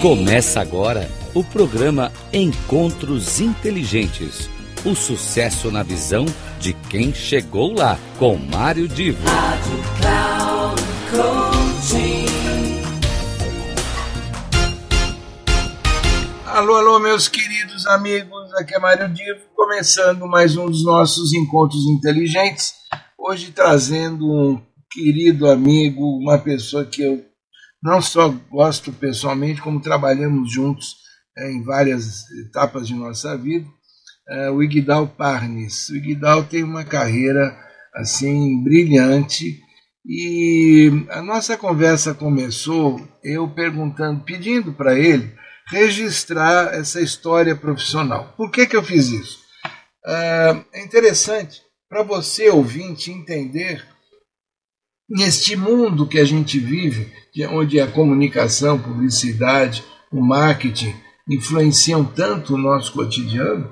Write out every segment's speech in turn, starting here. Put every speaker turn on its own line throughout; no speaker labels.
Começa agora o programa Encontros Inteligentes. O sucesso na visão de quem chegou lá, com Mário Divo. Rádio Cloud
Alô, alô, meus queridos amigos, aqui é Mário Divo, começando mais um dos nossos encontros inteligentes. Hoje trazendo um querido amigo, uma pessoa que eu não só gosto pessoalmente, como trabalhamos juntos em várias etapas de nossa vida, o Iguidal Parnes. O Iguidal tem uma carreira assim brilhante e a nossa conversa começou eu perguntando, pedindo para ele registrar essa história profissional. Por que, que eu fiz isso? É interessante para você, ouvinte, entender neste mundo que a gente vive, onde a comunicação, publicidade, o marketing influenciam tanto o nosso cotidiano,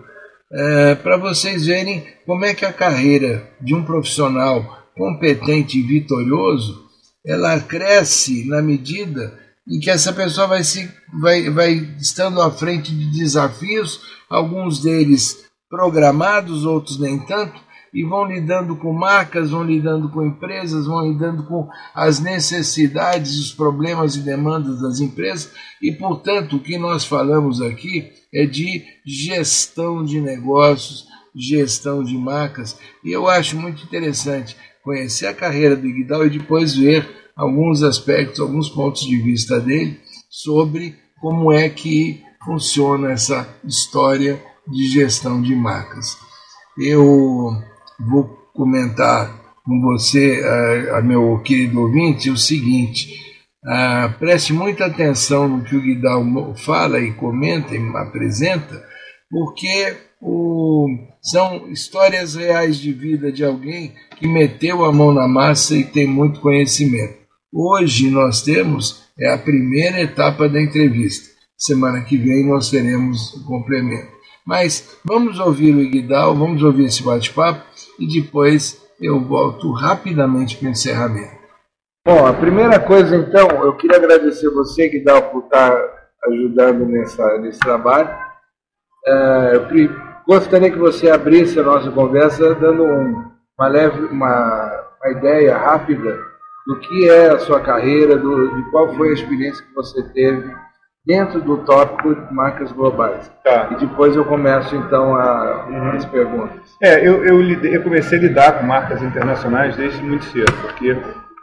para vocês verem como é que a carreira de um profissional competente e vitorioso, ela cresce na medida em que essa pessoa vai, se, vai, vai estando à frente de desafios, alguns deles programados, outros nem tanto, e vão lidando com marcas, vão lidando com empresas, vão lidando com as necessidades, os problemas e demandas das empresas, e portanto o que nós falamos aqui é de gestão de negócios, gestão de marcas, e eu acho muito interessante conhecer a carreira do Iguidal e depois ver alguns aspectos, alguns pontos de vista dele sobre como é que funciona essa história de gestão de marcas. Eu vou comentar com você, a, meu querido ouvinte, o seguinte, preste muita atenção no que o Guidal fala e comenta e apresenta, porque o, são histórias reais de vida de alguém que meteu a mão na massa e tem muito conhecimento. Hoje nós temos é a primeira etapa da entrevista. Semana que vem nós teremos o complemento. Mas vamos ouvir o Iguidal, vamos ouvir esse bate-papo e depois eu volto rapidamente para o encerramento. Bom, a primeira coisa então, eu queria agradecer você, Guidal, por estar ajudando nessa, nesse trabalho. Uh, eu gostaria que você abrisse a nossa conversa dando um, uma leve, uma, uma ideia rápida do que é a sua carreira, do, de qual foi a experiência que você teve dentro do tópico de marcas globais.
Tá.
E depois eu começo então a, uhum. as perguntas.
É, eu, eu, eu, comecei a lidar com marcas internacionais desde muito cedo, porque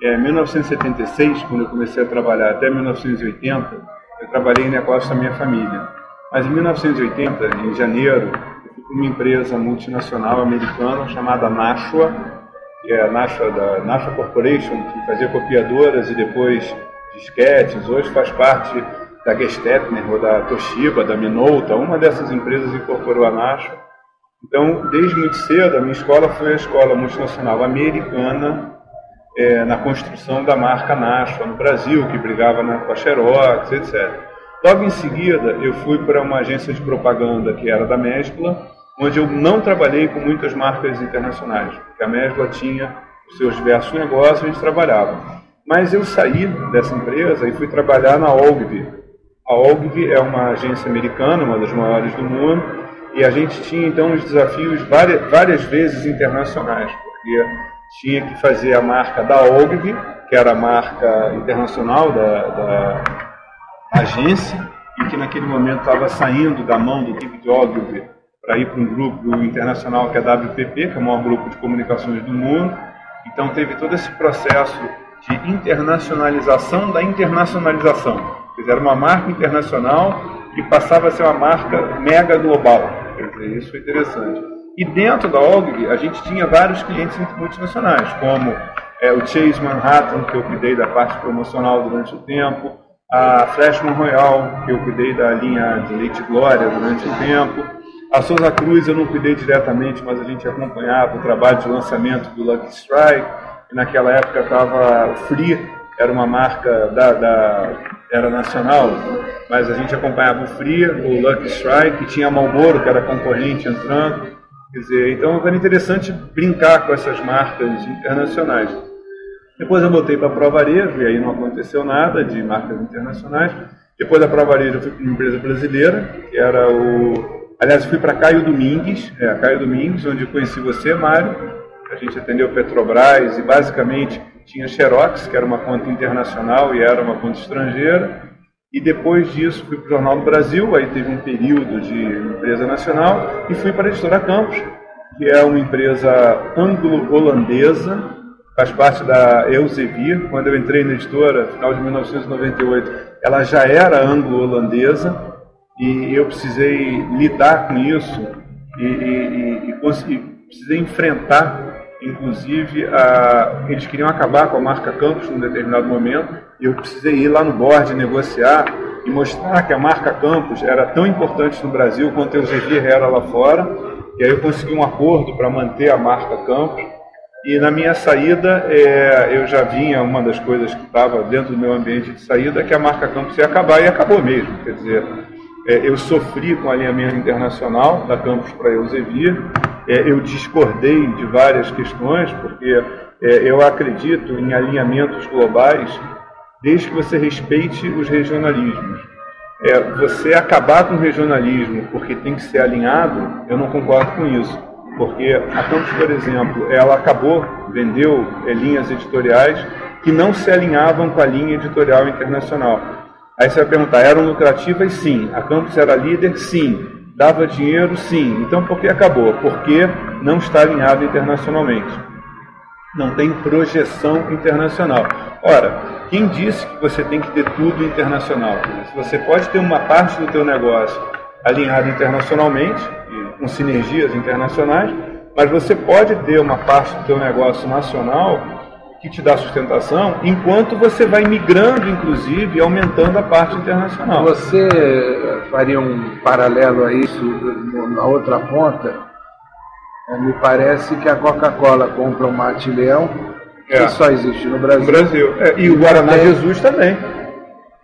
é, em 1976, quando eu comecei a trabalhar, até 1980, eu trabalhei em negócio da minha família. Mas em 1980, em janeiro, eu fui para uma empresa multinacional americana chamada Nashua, que é a Nasha, da Nasha Corporation, que fazia copiadoras e depois disquetes, hoje faz parte da Gestetner ou da Toshiba, da Minolta, uma dessas empresas incorporou a Nasha. Então, desde muito cedo, a minha escola foi a escola multinacional americana é, na construção da marca Nashua no Brasil, que brigava na, com a Xerox, etc. Logo em seguida, eu fui para uma agência de propaganda que era da Mescla, onde eu não trabalhei com muitas marcas internacionais, porque a Mesbla tinha os seus diversos negócios e a gente trabalhava. Mas eu saí dessa empresa e fui trabalhar na Ogilvy. A Ogilvy é uma agência americana, uma das maiores do mundo, e a gente tinha então os desafios várias, várias vezes internacionais, porque tinha que fazer a marca da Ogilvy, que era a marca internacional da, da agência, e que naquele momento estava saindo da mão do David Ogilvy para ir para um grupo internacional que é a WPP, que é o maior grupo de comunicações do mundo. Então teve todo esse processo de internacionalização da internacionalização. Fizeram uma marca internacional e passava a ser uma marca mega global. Isso foi interessante. E dentro da Ogilvy, a gente tinha vários clientes multinacionais, como é, o Chase Manhattan, que eu cuidei da parte promocional durante o tempo, a Flashman Royal, que eu cuidei da linha de Leite Glória durante o tempo, a Souza Cruz eu não cuidei diretamente, mas a gente acompanhava o trabalho de lançamento do Lucky Strike. E naquela época estava Free, era uma marca da, da, era nacional, mas a gente acompanhava o Free, o Lucky Strike, tinha a Marlboro, que era concorrente entrando. Quer dizer, então era interessante brincar com essas marcas internacionais. Depois eu voltei para a Prova Varejo, e aí não aconteceu nada de marcas internacionais. Depois da Prova Varejo eu fui para uma empresa brasileira, que era o... Aliás, eu fui para Caio Domingues, é, Caio Domingues, onde conheci você, Mário. A gente atendeu Petrobras e basicamente tinha Xerox, que era uma conta internacional e era uma conta estrangeira. E depois disso fui para o Jornal do Brasil, aí teve um período de empresa nacional, e fui para a Editora Campos, que é uma empresa anglo-holandesa, faz parte da Elsevier. Quando eu entrei na editora, final de 1998, ela já era anglo-holandesa, e eu precisei lidar com isso e, e, e, e precisei enfrentar Inclusive, a, eles queriam acabar com a marca Campos num determinado momento, e eu precisei ir lá no board negociar e mostrar que a marca Campos era tão importante no Brasil quanto a Elsevier era lá fora. E aí eu consegui um acordo para manter a marca Campos. E na minha saída, é, eu já vinha, uma das coisas que estava dentro do meu ambiente de saída, é que a marca Campos ia acabar, e acabou mesmo. Quer dizer, é, eu sofri com o alinhamento internacional da Campos para Elsevier, eu discordei de várias questões, porque é, eu acredito em alinhamentos globais, desde que você respeite os regionalismos. É, você acabar com o regionalismo porque tem que ser alinhado, eu não concordo com isso. Porque a Campos, por exemplo, ela acabou, vendeu é, linhas editoriais que não se alinhavam com a linha editorial internacional. Aí você vai perguntar, eram lucrativas? Sim. A Campos era líder? Sim. Dava dinheiro? Sim. Então por que acabou? Porque não está alinhado internacionalmente. Não tem projeção internacional. Ora, quem disse que você tem que ter tudo internacional? Você pode ter uma parte do teu negócio alinhada internacionalmente, com sinergias internacionais, mas você pode ter uma parte do teu negócio nacional que te dá sustentação, enquanto você vai migrando, inclusive, aumentando a parte internacional.
Você faria um paralelo a isso na outra ponta? É, me parece que a Coca-Cola compra o Mate Leão, que é. só existe no Brasil.
No Brasil. É, e o Guaraná mantém, Jesus também.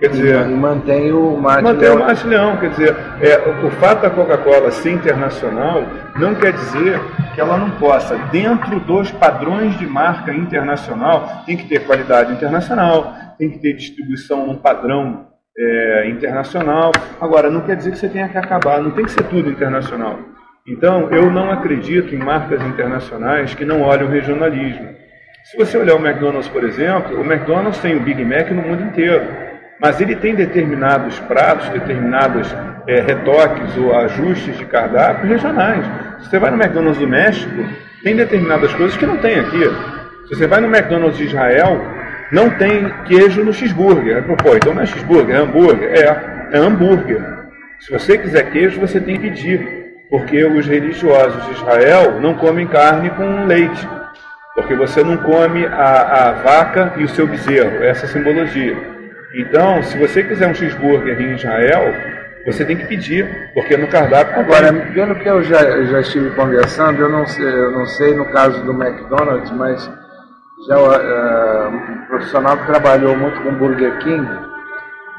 Quer dizer, e, mantém o Mate
mantém Leão. o Mate Leão. Quer dizer, é, o fato da Coca-Cola ser internacional não quer dizer que ela não possa, dentro dos padrões de marca internacional, tem que ter qualidade internacional, tem que ter distribuição num padrão é, internacional. Agora, não quer dizer que você tenha que acabar, não tem que ser tudo internacional. Então, eu não acredito em marcas internacionais que não olham o regionalismo. Se você olhar o McDonald's, por exemplo, o McDonald's tem o Big Mac no mundo inteiro, mas ele tem determinados pratos, determinados é, retoques ou ajustes de cardápio regionais. Se você vai no McDonald's do México, tem determinadas coisas que não tem aqui. Se você vai no McDonald's de Israel, não tem queijo no cheeseburger. Pô, então não é cheeseburger, é hambúrguer. É, é hambúrguer. Se você quiser queijo, você tem que pedir. Porque os religiosos de Israel não comem carne com leite. Porque você não come a, a vaca e o seu bezerro. Essa é simbologia. Então, se você quiser um cheeseburger em Israel, você tem que pedir, porque no cardápio.
Agora, pelo que eu já, eu já estive conversando, eu não, sei, eu não sei no caso do McDonald's, mas já uh, um profissional que trabalhou muito com Burger King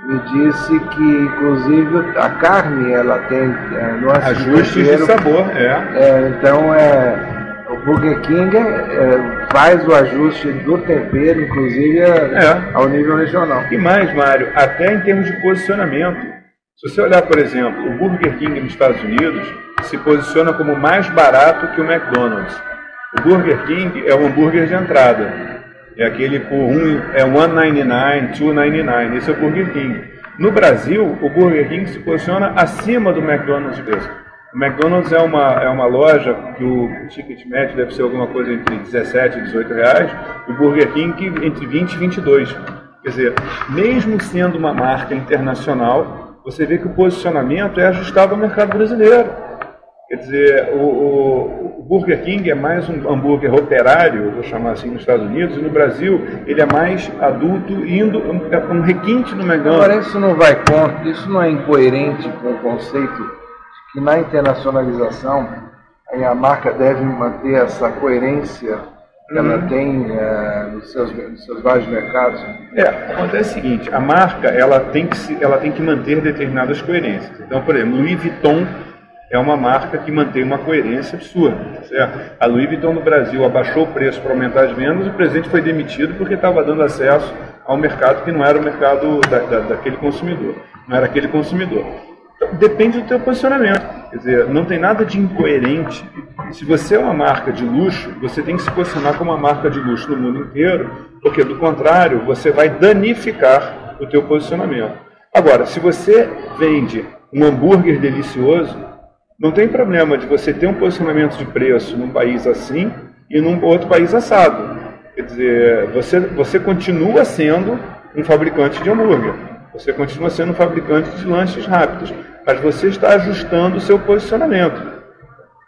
me disse que, inclusive, a carne ela tem
uh, nuances ajustes de, sabor, é.
é. Então, é, Burger King é, faz o ajuste do tempero, inclusive, é. ao nível regional.
E mais, Mário, até em termos de posicionamento. Se você olhar, por exemplo, o Burger King nos Estados Unidos se posiciona como mais barato que o McDonald's. O Burger King é o hambúrguer de entrada. É aquele por um, é 1,99, 2,99. Esse é o Burger King. No Brasil, o Burger King se posiciona acima do McDonald's mesmo. O McDonald's é uma, é uma loja que o ticket médio deve ser alguma coisa entre 17 e 18 reais, e o Burger King entre 20 e 22. Quer dizer, mesmo sendo uma marca internacional, você vê que o posicionamento é ajustado ao mercado brasileiro. Quer dizer, o, o, o, Burger King é mais um hambúrguer operário, vou chamar assim, nos Estados Unidos, e no Brasil ele é mais adulto, indo é um requinte no McDonald's.
Agora, isso não vai contra, isso não é incoerente com o conceito que na internacionalização a marca deve manter essa coerência que ela uhum. tem é, nos, seus, nos seus vários mercados?
É, acontece o seguinte, a marca ela tem, que se, ela tem que manter determinadas coerências. Então, por exemplo, Louis Vuitton é uma marca que mantém uma coerência absurda. Certo? A Louis Vuitton no Brasil abaixou o preço para aumentar as vendas, o presidente foi demitido porque estava dando acesso ao mercado que não era o mercado da, da, daquele consumidor. não era aquele consumidor. Depende do teu posicionamento. Quer dizer, não tem nada de incoerente. Se você é uma marca de luxo, você tem que se posicionar como uma marca de luxo no mundo inteiro, porque do contrário, você vai danificar o teu posicionamento. Agora, se você vende um hambúrguer delicioso, não tem problema de você ter um posicionamento de preço num país assim e num outro país assado. Quer dizer, você, você continua sendo um fabricante de hambúrguer, você continua sendo um fabricante de lanches rápidos, mas você está ajustando o seu posicionamento.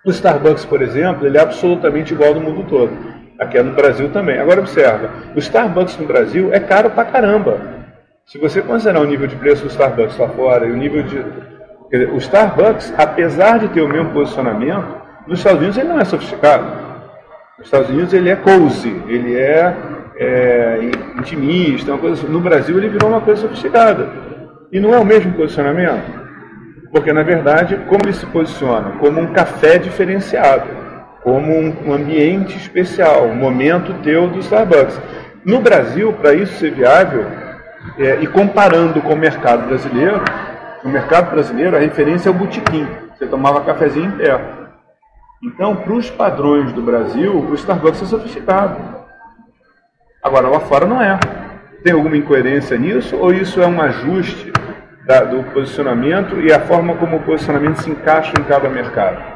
O Starbucks, por exemplo, ele é absolutamente igual no mundo todo. Aqui é no Brasil também. Agora observa, o Starbucks no Brasil é caro pra caramba. Se você considerar o nível de preço do Starbucks lá fora e o nível de. Dizer, o Starbucks, apesar de ter o mesmo posicionamento, nos Estados Unidos ele não é sofisticado. Nos Estados Unidos ele é cozy, ele é, é intimista, uma coisa assim. No Brasil ele virou uma coisa sofisticada. E não é o mesmo posicionamento. Porque, na verdade, como ele se posiciona? Como um café diferenciado, como um ambiente especial, um momento teu do Starbucks. No Brasil, para isso ser viável, é, e comparando com o mercado brasileiro, no mercado brasileiro a referência é o botequim. Você tomava cafezinho em pé. Então, para os padrões do Brasil, o Starbucks é sofisticado. Agora, lá fora não é. Tem alguma incoerência nisso? Ou isso é um ajuste da, do posicionamento e a forma como o posicionamento se encaixa em cada mercado.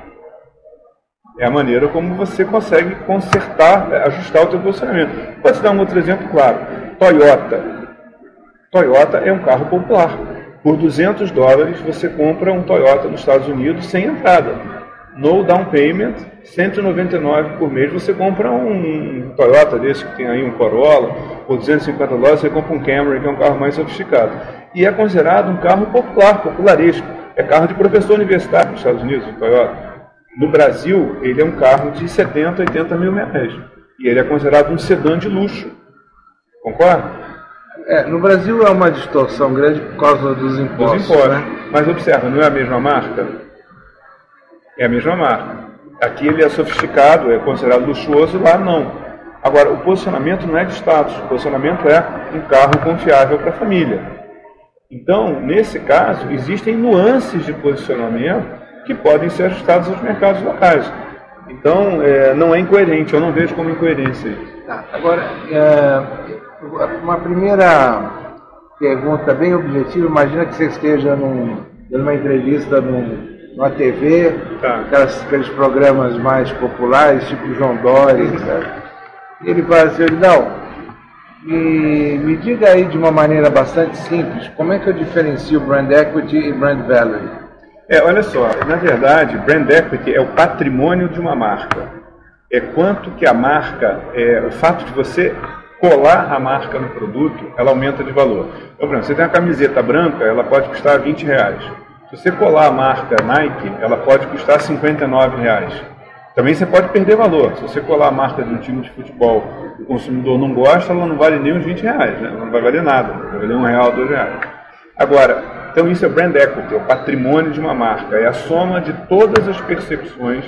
É a maneira como você consegue consertar, ajustar o teu posicionamento. Pode dar um outro exemplo claro. Toyota. Toyota é um carro popular. Por 200 dólares você compra um Toyota nos Estados Unidos sem entrada. No down payment, 199 por mês você compra um Toyota desse que tem aí um Corolla, por 250 dólares você compra um Camry, que é um carro mais sofisticado e é considerado um carro popular, popularesco. É carro de professor universitário nos Estados Unidos, o Toyota. No Brasil, ele é um carro de 70, 80 mil reais. E ele é considerado um sedã de luxo. Concorda?
É, no Brasil é uma distorção grande por causa dos impostos. Dos impostos. Né?
Mas observa, não é a mesma marca? É a mesma marca. Aqui ele é sofisticado, é considerado luxuoso, lá não. Agora, o posicionamento não é de status, o posicionamento é um carro confiável para a família. Então, nesse caso, existem nuances de posicionamento que podem ser ajustadas aos mercados locais. Então, é, não é incoerente, eu não vejo como incoerência isso.
Tá, agora, é, uma primeira pergunta bem objetiva, imagina que você esteja num, numa entrevista num, numa TV, tá. aquelas, aqueles programas mais populares, tipo João Dória, e ele fala assim, não, e me diga aí de uma maneira bastante simples, como é que eu diferencio brand equity e brand value?
É, olha só, na verdade, brand equity é o patrimônio de uma marca. É quanto que a marca, é, o fato de você colar a marca no produto, ela aumenta de valor. Então, por exemplo, você tem uma camiseta branca, ela pode custar 20 reais. Se você colar a marca Nike, ela pode custar 59 reais. Também você pode perder valor. Se você colar a marca de um time de futebol o consumidor não gosta, ela não vale nem uns 20 reais, né? não vai valer nada, vai valer um real, dois reais. Agora, então isso é brand equity, é o patrimônio de uma marca, é a soma de todas as percepções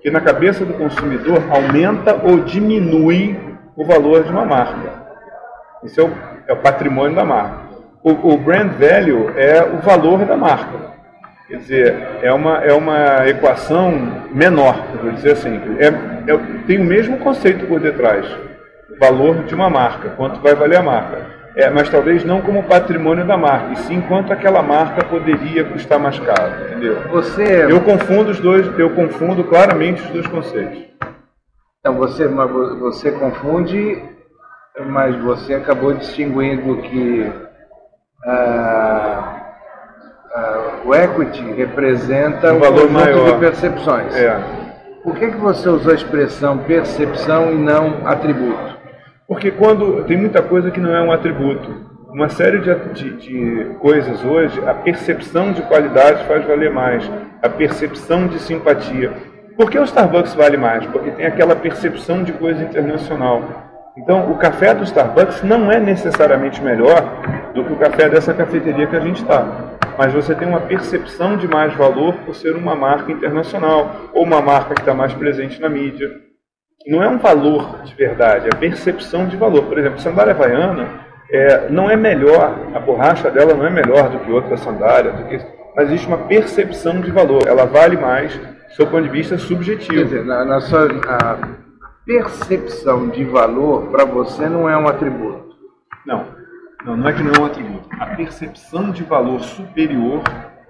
que na cabeça do consumidor aumenta ou diminui o valor de uma marca. Isso é o, é o patrimônio da marca. O, o brand value é o valor da marca. Quer dizer, é uma, é uma equação menor, vou dizer assim. É, é, tem o mesmo conceito por detrás. Valor de uma marca, quanto vai valer a marca. É, mas talvez não como patrimônio da marca, e sim quanto aquela marca poderia custar mais caro, entendeu?
Você...
Eu confundo os dois, eu confundo claramente os dois conceitos.
Então você, você confunde, mas você acabou distinguindo que ah, uh, o equity representa um, um valor maior de percepções.
É.
Por que, que você usou a expressão percepção e não atributo?
Porque quando tem muita coisa que não é um atributo. Uma série de, de, de coisas hoje, a percepção de qualidade faz valer mais, a percepção de simpatia. Por que o Starbucks vale mais? Porque tem aquela percepção de coisa internacional. Então, o café do Starbucks não é necessariamente melhor do que o café dessa cafeteria que a gente está mas você tem uma percepção de mais valor por ser uma marca internacional ou uma marca que está mais presente na mídia. Não é um valor de verdade, é a percepção de valor. Por exemplo, sandália havaiana é, não é melhor, a borracha dela não é melhor do que outra sandália, do que, mas existe uma percepção de valor. Ela vale mais do seu ponto de vista subjetivo.
Quer dizer, na, na sua, a percepção de valor para você não é um atributo.
Não, não, não é que não é um atributo. A percepção de valor superior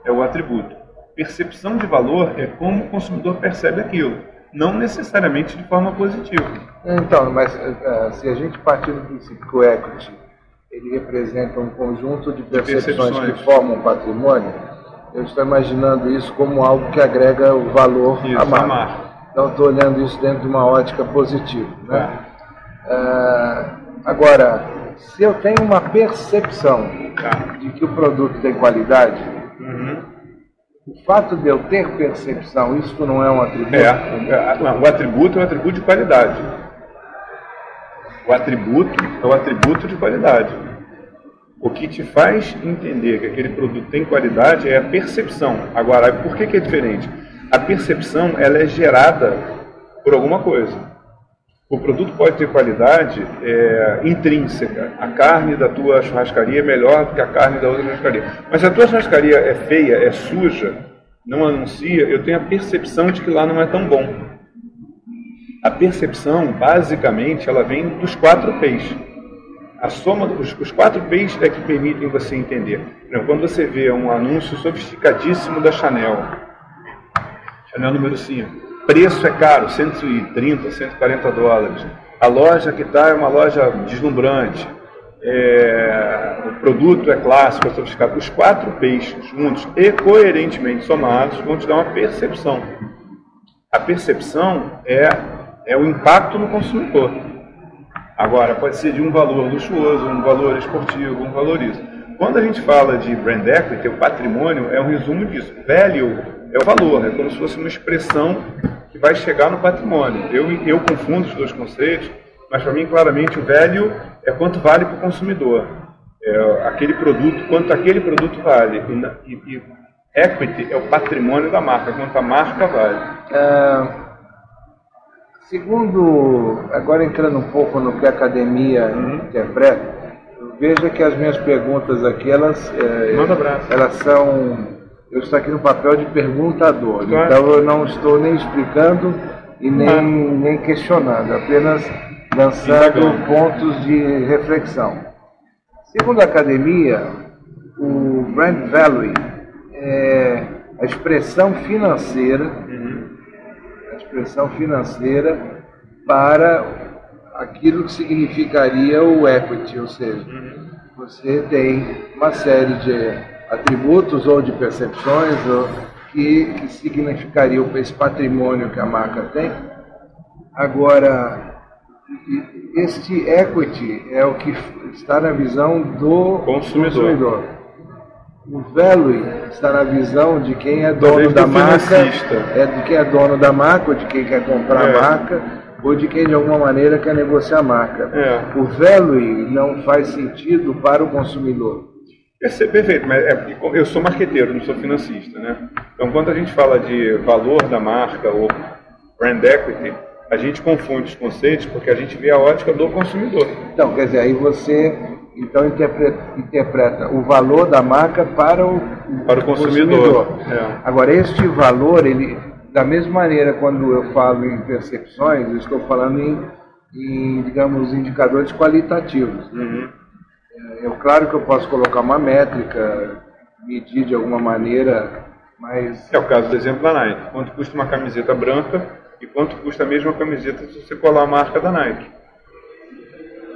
é o atributo. Percepção de valor é como o consumidor percebe aquilo, não necessariamente de forma positiva.
Então, mas uh, se a gente partir do princípio que o equity ele representa um conjunto de percepções, de percepções. que formam patrimônio, eu estou imaginando isso como algo que agrega o valor isso, à marca. marca. Então, estou olhando isso dentro de uma ótica positiva. Né? É. Uh, agora, se eu tenho uma percepção de que o produto tem qualidade, uhum. o fato de eu ter percepção, isso não é um atributo? É,
é não, o atributo é um atributo de qualidade. O atributo é o atributo de qualidade. O que te faz entender que aquele produto tem qualidade é a percepção. Agora, por que, que é diferente? A percepção ela é gerada por alguma coisa. O produto pode ter qualidade é, intrínseca. A carne da tua churrascaria é melhor do que a carne da outra churrascaria. Mas se a tua churrascaria é feia, é suja, não anuncia, eu tenho a percepção de que lá não é tão bom. A percepção, basicamente, ela vem dos quatro P's. A soma dos os quatro P's é que permitem você entender. Exemplo, quando você vê um anúncio sofisticadíssimo da Chanel, Chanel número 5, Preço é caro, 130, 140 dólares. A loja que está é uma loja deslumbrante. É, o produto é clássico, é sofisticado. Os quatro peixes juntos e coerentemente somados vão te dar uma percepção. A percepção é, é o impacto no consumidor. Agora, pode ser de um valor luxuoso, um valor esportivo, um valor isso. Quando a gente fala de brand equity, o patrimônio é um resumo disso. Value é o valor, é como se fosse uma expressão que vai chegar no patrimônio. Eu, eu confundo os dois conceitos, mas para mim, claramente, o velho é quanto vale para o consumidor. É aquele produto, quanto aquele produto vale. E, e, equity é o patrimônio da marca, quanto a marca vale. É,
segundo, agora entrando um pouco no que a academia uhum. interpreta, veja que as minhas perguntas aqui, elas,
é,
elas são eu estou aqui no papel de perguntador. Claro. Então eu não estou nem explicando e nem, ah. nem questionando, apenas lançando pontos de reflexão. Segundo a academia, o brand value é a expressão financeira, uhum. a expressão financeira para aquilo que significaria o equity, ou seja, uhum. você tem uma série de atributos ou de percepções ou que, que significariam esse patrimônio que a marca tem. Agora, este equity é o que está na visão do consumidor. consumidor. O value está na visão de quem é dono da marca, é de quem é dono da marca, ou de quem quer comprar é. a marca, ou de quem de alguma maneira quer negociar a marca. É. O value não faz sentido para o consumidor.
Perfeito, mas é eu sou marqueteiro, não sou financista, né? Então, quando a gente fala de valor da marca ou brand equity, a gente confunde os conceitos porque a gente vê a ótica do consumidor.
Então, quer dizer, aí você então interpreta, interpreta o valor da marca para o,
para o consumidor. consumidor.
É. Agora, este valor, ele, da mesma maneira, quando eu falo em percepções, eu estou falando em, em digamos, indicadores qualitativos. Uhum. É, claro que eu posso colocar uma métrica, medir de alguma maneira, mas.
É o caso do exemplo da Nike. Quanto custa uma camiseta branca e quanto custa a mesma camiseta se você colar a marca da Nike?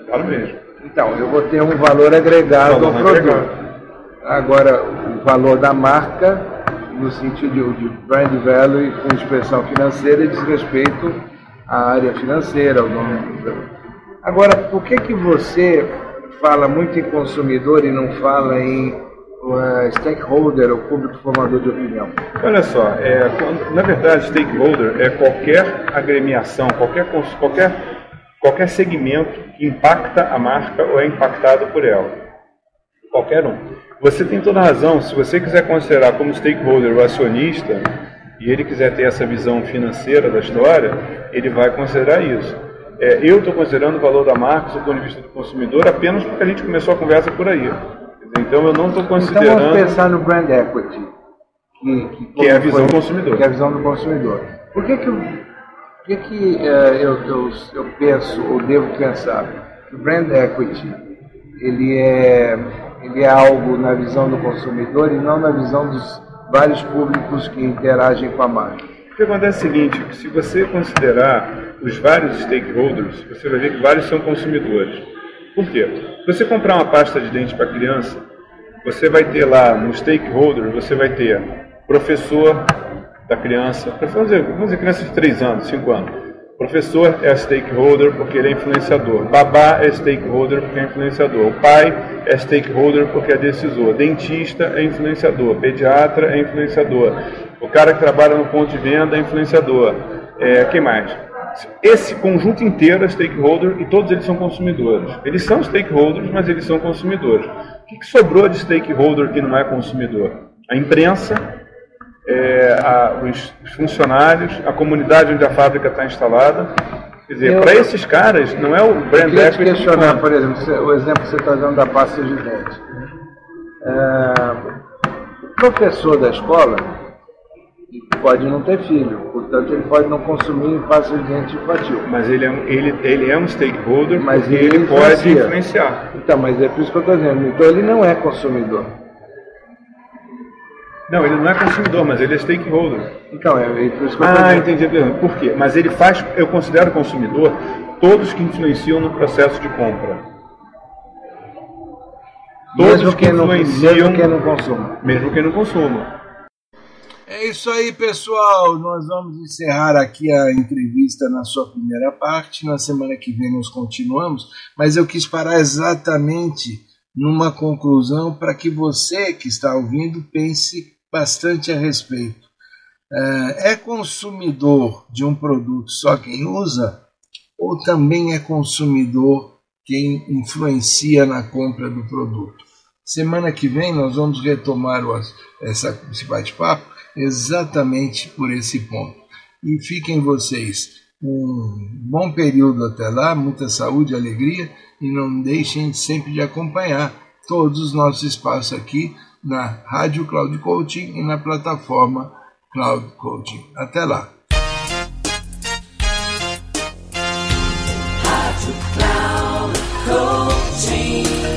Vale mesmo.
Então, eu vou ter um valor agregado valor ao produto. Agregado. Agora, o valor da marca, no sentido de brand value com expressão financeira, diz respeito à área financeira, ao dono. Agora, por que que você fala muito em consumidor e não fala em uh, stakeholder, ou público formador de opinião?
Olha só, é, na verdade, stakeholder é qualquer agremiação, qualquer, qualquer, qualquer segmento que impacta a marca ou é impactado por ela. Qualquer um. Você tem toda razão, se você quiser considerar como stakeholder o acionista, e ele quiser ter essa visão financeira da história, ele vai considerar isso. É, eu estou considerando o valor da marca, do ponto de vista do consumidor, apenas porque a gente começou a conversa por aí. Então eu não estou considerando.
Então vamos pensar no brand equity,
que, que, que é a visão do consumidor.
Que é a visão do consumidor. Por que, que, por que, que uh, eu, eu, eu penso ou devo pensar que o brand equity ele é, ele é algo na visão do consumidor e não na visão dos vários públicos que interagem com a marca?
O que acontece é o seguinte, se você considerar os vários stakeholders, você vai ver que vários são consumidores. Por quê? Se você comprar uma pasta de dente para criança, você vai ter lá no stakeholder, você vai ter professor da criança, vamos dizer, vamos dizer criança de 3 anos, 5 anos. Professor é stakeholder porque ele é influenciador. Babá é stakeholder porque é influenciador. O pai é stakeholder porque é decisor. Dentista é influenciador. Pediatra é influenciador. O cara que trabalha no ponto de venda é influenciador. É, quem mais? Esse conjunto inteiro é stakeholder e todos eles são consumidores. Eles são stakeholders, mas eles são consumidores. O que, que sobrou de stakeholder que não é consumidor? A imprensa, é, a, os, funcionários, a comunidade onde a fábrica está instalada. Quer dizer, para esses caras, não é o brand
eu equity. questionar, por exemplo, o exemplo que você está dando da pasta de dente. É, o professor da escola pode não ter filho, portanto ele pode não consumir facilmente infantil.
Mas ele é, ele, ele é um stakeholder mas ele, ele pode influenciar.
Então, mas é por isso que eu estou dizendo. Então ele não é consumidor.
Não, ele não é consumidor, mas ele é stakeholder.
Então, é, é por isso que eu
Ah, entendi. Por quê? Mas ele faz, eu considero consumidor todos que influenciam no processo de compra.
Todos mesmo que influenciam. Não, mesmo quem não consuma.
Mesmo quem não consuma.
É isso aí, pessoal. Nós vamos encerrar aqui a entrevista na sua primeira parte. Na semana que vem nós continuamos, mas eu quis parar exatamente numa conclusão para que você que está ouvindo pense bastante a respeito. É consumidor de um produto só quem usa ou também é consumidor quem influencia na compra do produto? Semana que vem nós vamos retomar esse bate-papo exatamente por esse ponto. E fiquem vocês um bom período até lá, muita saúde, alegria e não deixem sempre de acompanhar todos os nossos espaços aqui na Rádio Cloud Coaching e na plataforma Cloud Coaching. Até lá!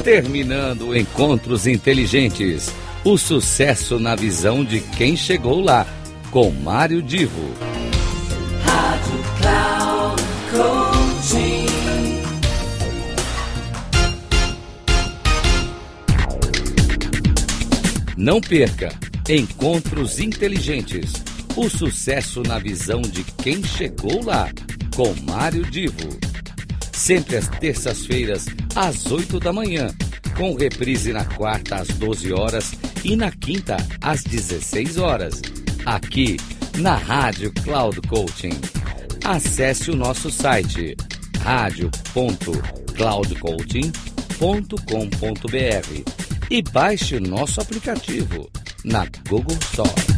Terminando Encontros Inteligentes. O sucesso na visão de quem chegou lá, com Mário Divo. Rádio Cloud. Não perca Encontros Inteligentes. O sucesso na visão de quem chegou lá, com Mário Divo. Sempre às terças-feiras, às 8 da manhã com reprise na quarta às 12 horas e na quinta às 16 horas, aqui na Rádio Cloud Coaching. Acesse o nosso site radio.cloudcoaching.com.br e baixe nosso aplicativo na Google Store.